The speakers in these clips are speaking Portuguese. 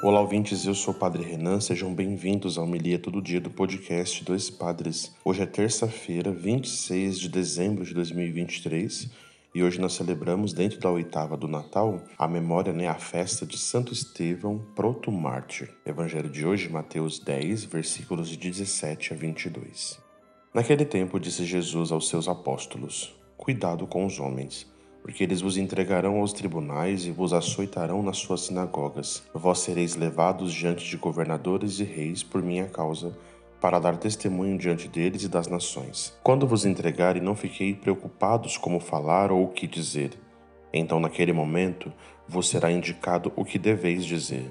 Olá, ouvintes, eu sou o Padre Renan, sejam bem-vindos ao Homilia Todo Dia do podcast Dois Padres. Hoje é terça-feira, 26 de dezembro de 2023 e hoje nós celebramos, dentro da oitava do Natal, a memória, né, a festa de Santo Estevão, proto-mártir. Evangelho de hoje, Mateus 10, versículos de 17 a 22. Naquele tempo disse Jesus aos seus apóstolos: Cuidado com os homens porque eles vos entregarão aos tribunais e vos açoitarão nas suas sinagogas. Vós sereis levados diante de governadores e reis por minha causa, para dar testemunho diante deles e das nações. Quando vos entregarem, não fiquei preocupados como falar ou o que dizer. Então, naquele momento, vos será indicado o que deveis dizer.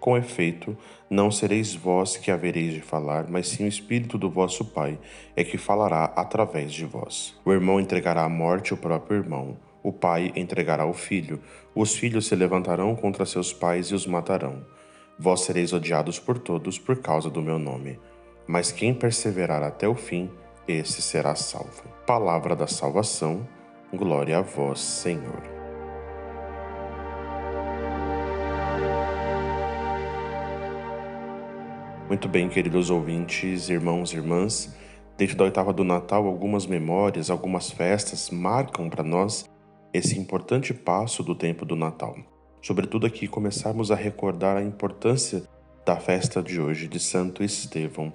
Com efeito, não sereis vós que havereis de falar, mas sim o Espírito do vosso Pai é que falará através de vós. O irmão entregará à morte o próprio irmão o pai entregará o filho, os filhos se levantarão contra seus pais e os matarão. Vós sereis odiados por todos por causa do meu nome. Mas quem perseverar até o fim, esse será salvo. Palavra da salvação, glória a vós, Senhor. Muito bem, queridos ouvintes, irmãos e irmãs. Dentro da oitava do Natal, algumas memórias, algumas festas marcam para nós esse importante passo do tempo do Natal. Sobretudo aqui começarmos a recordar a importância da festa de hoje de Santo Estevão,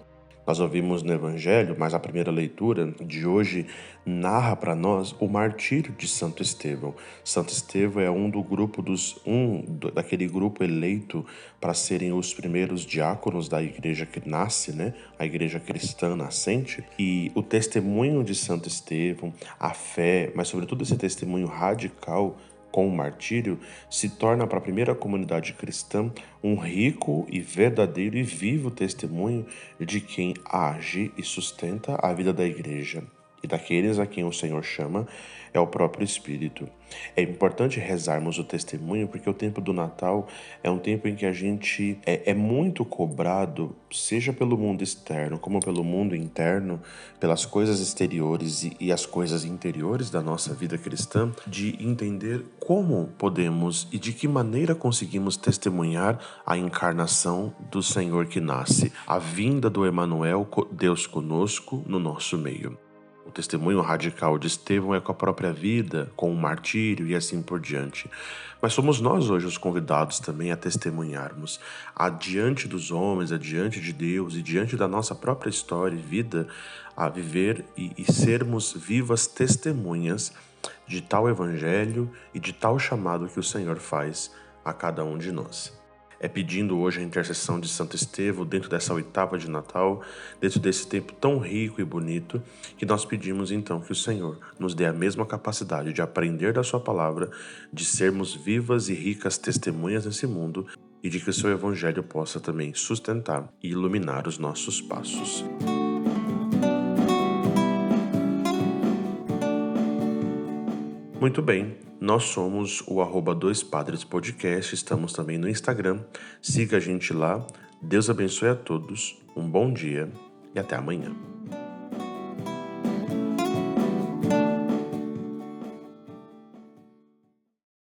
nós ouvimos no Evangelho, mas a primeira leitura de hoje narra para nós o martírio de Santo Estevão. Santo Estevão é um do grupo dos um daquele grupo eleito para serem os primeiros diáconos da igreja que nasce, né? A igreja cristã nascente. E o testemunho de Santo Estevão, a fé, mas sobretudo esse testemunho radical com o martírio, se torna para a primeira comunidade cristã um rico e verdadeiro e vivo testemunho de quem age e sustenta a vida da igreja e daqueles a quem o Senhor chama é o próprio Espírito. É importante rezarmos o testemunho porque o tempo do Natal é um tempo em que a gente é, é muito cobrado, seja pelo mundo externo como pelo mundo interno, pelas coisas exteriores e, e as coisas interiores da nossa vida cristã, de entender como podemos e de que maneira conseguimos testemunhar a encarnação do Senhor que nasce, a vinda do Emanuel, Deus conosco no nosso meio. O testemunho radical de Estevão é com a própria vida, com o martírio e assim por diante. Mas somos nós hoje os convidados também a testemunharmos, adiante dos homens, adiante de Deus e diante da nossa própria história e vida, a viver e, e sermos vivas testemunhas de tal evangelho e de tal chamado que o Senhor faz a cada um de nós é pedindo hoje a intercessão de Santo Estevão dentro dessa oitava de Natal, dentro desse tempo tão rico e bonito, que nós pedimos então que o Senhor nos dê a mesma capacidade de aprender da Sua palavra, de sermos vivas e ricas testemunhas nesse mundo e de que o Seu Evangelho possa também sustentar e iluminar os nossos passos. Muito bem, nós somos o arroba Dois Padres Podcast, estamos também no Instagram. Siga a gente lá. Deus abençoe a todos, um bom dia e até amanhã.